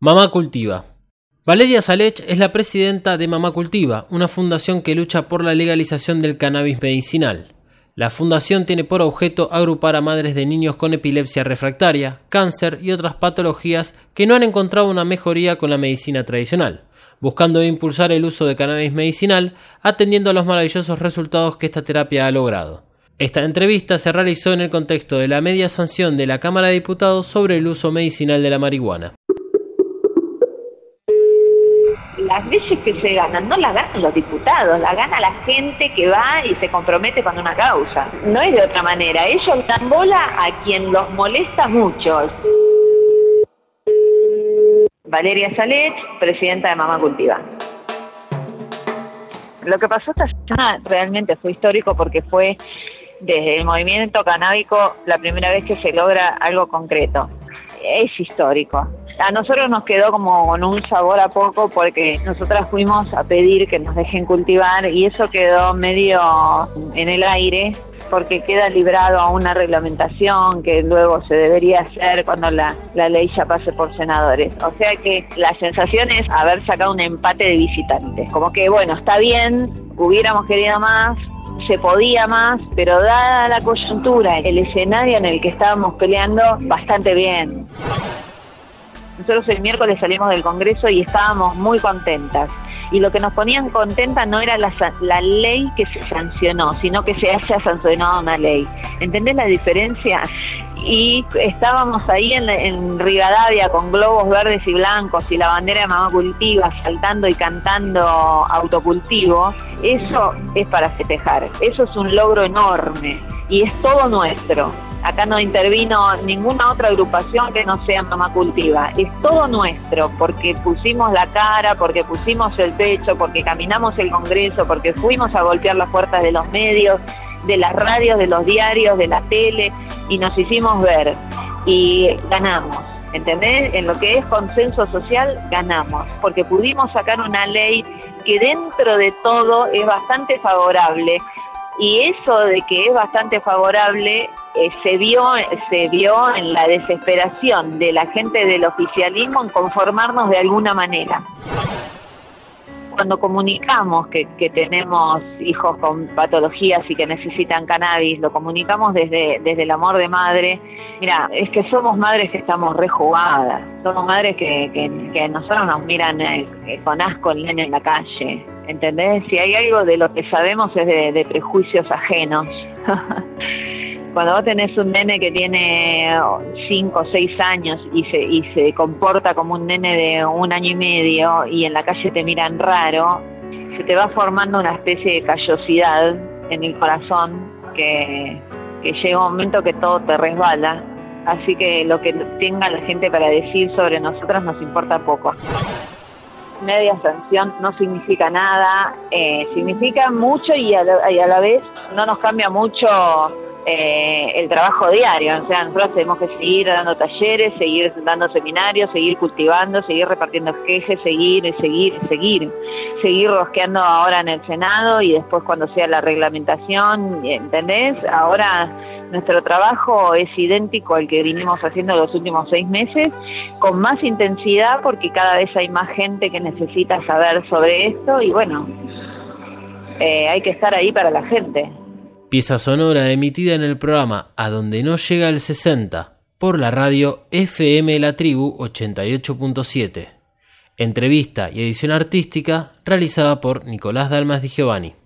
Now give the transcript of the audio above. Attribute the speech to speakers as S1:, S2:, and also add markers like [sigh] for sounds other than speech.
S1: Mamá Cultiva. Valeria Salech es la presidenta de Mamá Cultiva, una fundación que lucha por la legalización del cannabis medicinal. La fundación tiene por objeto agrupar a madres de niños con epilepsia refractaria, cáncer y otras patologías que no han encontrado una mejoría con la medicina tradicional, buscando impulsar el uso de cannabis medicinal, atendiendo a los maravillosos resultados que esta terapia ha logrado. Esta entrevista se realizó en el contexto de la media sanción de la Cámara de Diputados sobre el uso medicinal de la marihuana.
S2: Las leyes que se ganan no las ganan los diputados, las gana la gente que va y se compromete con una causa. No es de otra manera. Ellos dan bola a quien los molesta mucho. Valeria Salech, presidenta de Mamá Cultiva. Lo que pasó esta semana realmente fue histórico porque fue desde el movimiento canábico la primera vez que se logra algo concreto. Es histórico a nosotros nos quedó como con un sabor a poco porque nosotras fuimos a pedir que nos dejen cultivar y eso quedó medio en el aire porque queda librado a una reglamentación que luego se debería hacer cuando la, la ley ya pase por senadores. O sea que la sensación es haber sacado un empate de visitantes. Como que, bueno, está bien, hubiéramos querido más, se podía más, pero dada la coyuntura, el escenario en el que estábamos peleando, bastante bien. Nosotros el miércoles salimos del Congreso y estábamos muy contentas. Y lo que nos ponían contentas no era la, la ley que se sancionó, sino que se haya sancionado una ley. ¿Entendés la diferencia? y estábamos ahí en, en, Rivadavia con globos verdes y blancos y la bandera de Mamá Cultiva saltando y cantando autocultivo, eso es para festejar, eso es un logro enorme y es todo nuestro. Acá no intervino ninguna otra agrupación que no sea Mamá Cultiva. Es todo nuestro, porque pusimos la cara, porque pusimos el pecho, porque caminamos el Congreso, porque fuimos a golpear las puertas de los medios, de las radios, de los diarios, de la tele, y nos hicimos ver. Y ganamos. ¿Entendés? En lo que es consenso social, ganamos, porque pudimos sacar una ley que dentro de todo es bastante favorable y eso de que es bastante favorable eh, se vio se vio en la desesperación de la gente del oficialismo en conformarnos de alguna manera cuando comunicamos que, que, tenemos hijos con patologías y que necesitan cannabis, lo comunicamos desde, desde el amor de madre. Mira, es que somos madres que estamos rejugadas, somos madres que, que, que nosotros nos miran eh, con asco el nene en la calle, ¿entendés? Si hay algo de lo que sabemos es de prejuicios ajenos. [laughs] cuando vos tenés un nene que tiene 5 o 6 años y se, y se comporta como un nene de un año y medio y en la calle te miran raro, se te va formando una especie de callosidad en el corazón que, que llega un momento que todo te resbala. Así que lo que tenga la gente para decir sobre nosotras nos importa poco media sanción no significa nada, eh, significa mucho y a, la, y a la vez no nos cambia mucho eh, el trabajo diario. O sea, nosotros tenemos que seguir dando talleres, seguir dando seminarios, seguir cultivando, seguir repartiendo quejes, seguir, seguir, seguir. Seguir rosqueando ahora en el Senado y después cuando sea la reglamentación, ¿entendés? Ahora nuestro trabajo es idéntico al que vinimos haciendo los últimos seis meses, con más intensidad porque cada vez hay más gente que necesita saber sobre esto y bueno, eh, hay que estar ahí para la gente.
S1: Pieza sonora emitida en el programa A donde no llega el 60 por la radio FM La Tribu 88.7. Entrevista y edición artística realizada por Nicolás Dalmas Di Giovanni.